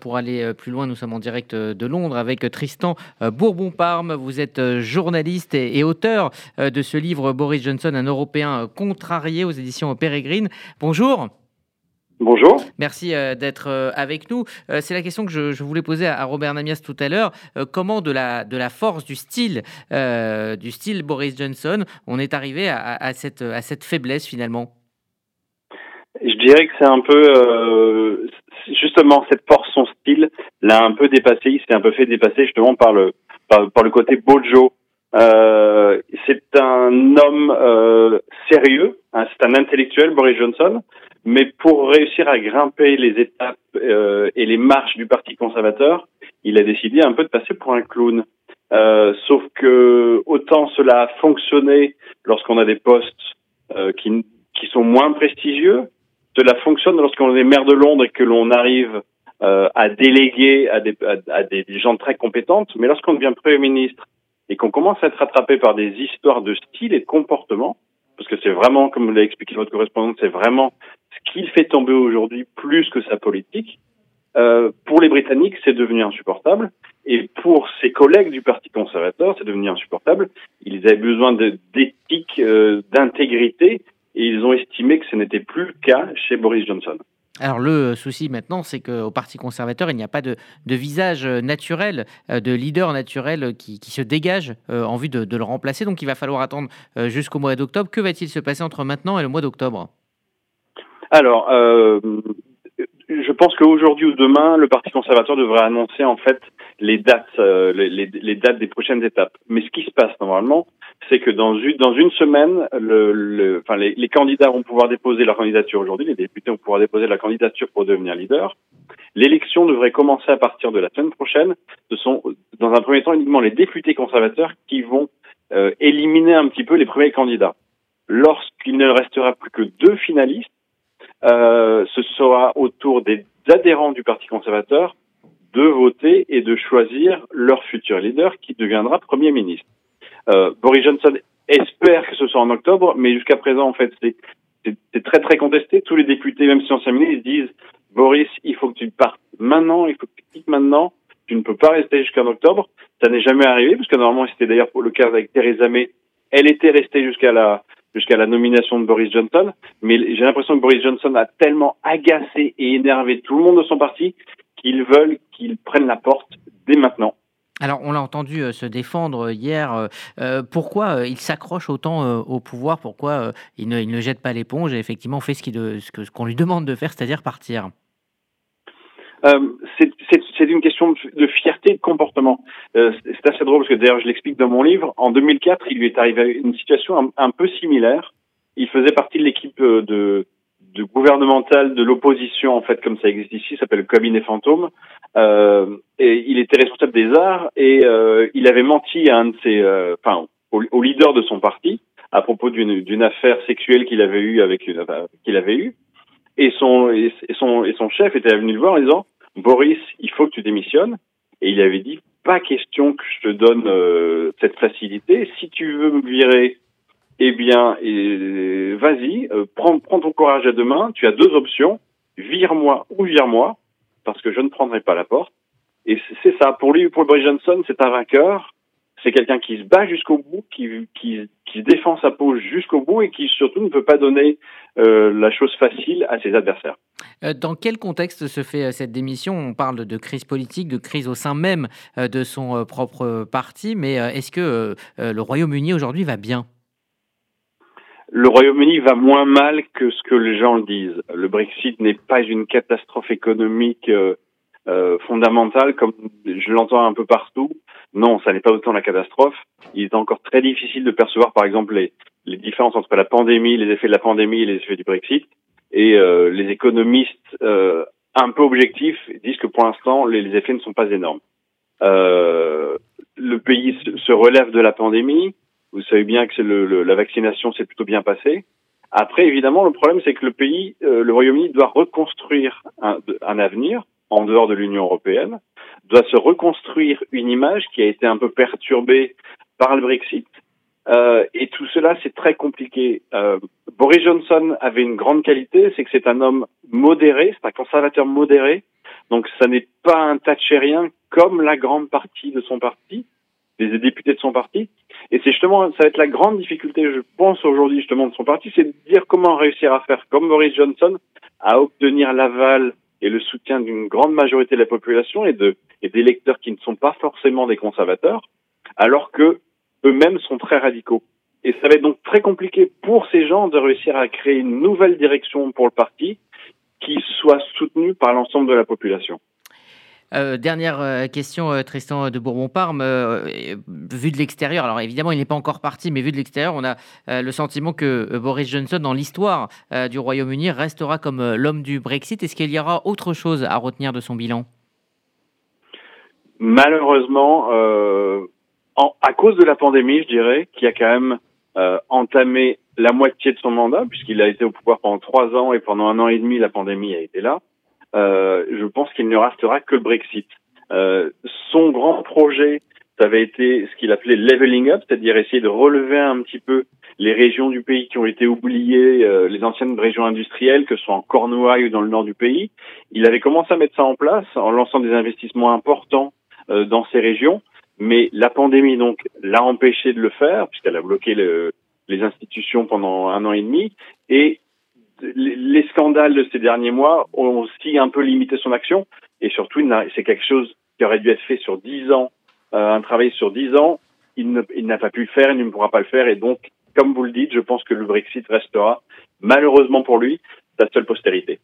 Pour aller euh, plus loin, nous sommes en direct euh, de Londres avec euh, Tristan Bourbon-Parme. Vous êtes journaliste et auteur de ce livre Boris Johnson, un Européen contrarié aux éditions Pérégrine. Bonjour. Bonjour. Merci d'être avec nous. C'est la question que je, voulais poser à Robert Namias tout à l'heure. Comment de la, de la force du style, du style Boris Johnson, on est arrivé à, cette, à cette faiblesse finalement? Je dirais que c'est un peu justement cette force, son style, l'a un peu dépassé. Il s'est un peu fait dépasser justement par le par, le côté Bojo. Euh, c'est un homme euh, sérieux, hein, c'est un intellectuel, Boris Johnson, mais pour réussir à grimper les étapes euh, et les marches du Parti conservateur, il a décidé un peu de passer pour un clown. Euh, sauf que autant cela a fonctionné lorsqu'on a des postes euh, qui, qui sont moins prestigieux, cela fonctionne lorsqu'on est maire de Londres et que l'on arrive euh, à déléguer à des, gens très compétentes, mais lorsqu'on devient Premier ministre et qu'on commence à être rattrapé par des histoires de style et de comportement, parce que c'est vraiment, comme l'a expliqué votre correspondante, c'est vraiment ce qu'il fait tomber aujourd'hui plus que sa politique. Euh, pour les Britanniques, c'est devenu insupportable. Et pour ses collègues du Parti conservateur, c'est devenu insupportable. Ils avaient besoin d'éthique, euh, d'intégrité, et ils ont estimé que ce n'était plus le cas chez Boris Johnson. Alors le souci maintenant, c'est qu'au Parti conservateur, il n'y a pas de, visage euh, naturel, euh, de leader naturel qui, se dégage euh, en vue de, le remplacer. Donc il va falloir attendre jusqu'au mois d'octobre. Que va-t-il se passer entre maintenant et le mois d'octobre? Alors, je pense qu'aujourd'hui ou demain, le Parti conservateur devrait annoncer en fait les dates, les, dates des prochaines étapes. Mais ce qui se passe normalement, c'est que dans une, semaine, enfin, les, candidats vont pouvoir déposer leur candidature aujourd'hui, les députés vont pouvoir déposer la candidature pour devenir leader. L'élection devrait commencer à partir de la semaine prochaine. Ce sont, dans un premier temps, uniquement les députés conservateurs qui vont euh, éliminer un petit peu les premiers candidats. Lorsqu'il ne restera plus que deux finalistes, euh, ce sera au tour des adhérents du Parti conservateur de voter et de choisir leur futur leader qui deviendra Premier ministre. Euh, Boris Johnson espère que ce soit en octobre, mais jusqu'à présent, en fait, c'est très très contesté. Tous les députés, même si anciens ministres, disent Boris, il faut que tu partes maintenant, il faut que tu quittes maintenant. Tu ne peux pas rester jusqu'en octobre. Ça n'est jamais arrivé, parce que normalement, c'était d'ailleurs le cas avec Theresa May. Elle était restée jusqu'à la jusqu'à la nomination de Boris Johnson, mais j'ai l'impression que Boris Johnson a tellement agacé et énervé tout le monde de son parti qu'ils veulent qu'il prenne la porte dès maintenant. Alors, on l'a entendu euh, se défendre hier. Euh, euh, pourquoi il s'accroche autant au pouvoir? Pourquoi il ne, jette pas l'éponge et effectivement fait ce qu'on lui demande de faire, c'est-à-dire partir? C'est une question de fierté de comportement. c'est assez drôle parce que d'ailleurs je l'explique dans mon livre. En 2004, il lui est arrivé une situation un peu similaire. Il faisait partie de l'équipe de, de gouvernemental de l'opposition, en fait, comme ça existe ici, s'appelle le cabinet fantôme. Euh, et il était responsable des arts et euh, il avait menti à un de ses, euh, enfin, au, leader de son parti à propos d'une affaire sexuelle qu'il avait eue avec une, qu'il avait eue. Et son, et, son, et son chef était venu le voir en disant, Boris, il faut que tu démissionnes. Et il avait dit, pas question que je te donne cette facilité. Si tu veux me virer, eh bien, vas-y, euh, prends, ton courage à deux mains. Tu as deux options vire-moi ou vire-moi, parce que je ne prendrai pas la porte. Et c'est ça. Pour lui, pour Boris Johnson, c'est un vainqueur. C'est quelqu'un qui se bat jusqu'au bout, qui défend sa peau jusqu'au bout et qui surtout ne peut pas donner euh, la chose facile à ses adversaires. Euh, dans quel contexte se fait cette démission? On parle de crise politique, de crise au sein même de son propre parti, mais est-ce que le Royaume-Uni aujourd'hui va bien? Le Royaume-Uni va moins mal que ce que les gens le disent. Le Brexit n'est pas une catastrophe économique euh, euh, fondamentale comme je l'entends un peu partout. Non, ça n'est pas autant la catastrophe. Il est encore très difficile de percevoir, par exemple, les, les différences entre la pandémie, les effets de la pandémie et les effets du Brexit. Et euh, les économistes un peu objectifs disent que pour l'instant, les, les, effets ne sont pas énormes. le pays se relève de la pandémie. Vous savez bien que le, la vaccination s'est plutôt bien passée. Après, évidemment, le problème, c'est que le pays, euh, le Royaume-Uni, doit reconstruire un, un, avenir en dehors de l'Union européenne, doit se reconstruire une image qui a été un peu perturbée par le Brexit. Euh, et tout cela, c'est très compliqué. Euh, Boris Johnson avait une grande qualité, c'est que c'est un homme modéré, c'est un conservateur modéré, Donc ça n'est pas un Thatcherien comme la grande partie de son parti, des députés de son parti. Et c'est justement, ça va être la grande difficulté, je pense aujourd'hui justement de son parti, c'est de dire comment réussir à faire comme Boris Johnson, à obtenir l'aval et le soutien d'une grande majorité de la population et de et d'électeurs qui ne sont pas forcément des conservateurs, alors que eux-mêmes sont très radicaux. Et ça va être donc très compliqué pour ces gens de réussir à créer une nouvelle direction pour le parti qui soit soutenue par l'ensemble de la population. Euh, dernière euh, question, euh, Tristan de Bourbon-Parme. vu de l'extérieur, alors évidemment, il n'est pas encore parti, mais vu de l'extérieur, on a le sentiment que Boris Johnson, dans l'histoire du Royaume-Uni, restera comme l'homme du Brexit. Est-ce qu'il y aura autre chose à retenir de son bilan? Malheureusement, à cause de la pandémie, je dirais, qui a quand même entamé la moitié de son mandat, puisqu'il a été au pouvoir pendant trois ans et pendant un an et demi, la pandémie a été là. Euh, je pense qu'il ne restera que le Brexit. Euh, son grand projet, ça avait été ce qu'il appelait leveling up, c'est-à-dire essayer de relever un petit peu les régions du pays qui ont été oubliées, euh, les anciennes régions industrielles, que ce soit en Cornouailles ou dans le nord du pays. Il avait commencé à mettre ça en place en lançant des investissements importants euh, dans ces régions, mais la pandémie donc l'a empêché de le faire puisqu'elle a bloqué le, les institutions pendant un an et demi et les scandales de ces derniers mois ont aussi un peu limité son action et surtout c'est quelque chose qui aurait dû être fait sur dix ans, euh, un travail sur dix ans. Il n'a pas pu le faire, il ne pourra pas le faire et donc, comme vous le dites, je pense que le Brexit restera malheureusement pour lui sa seule postérité.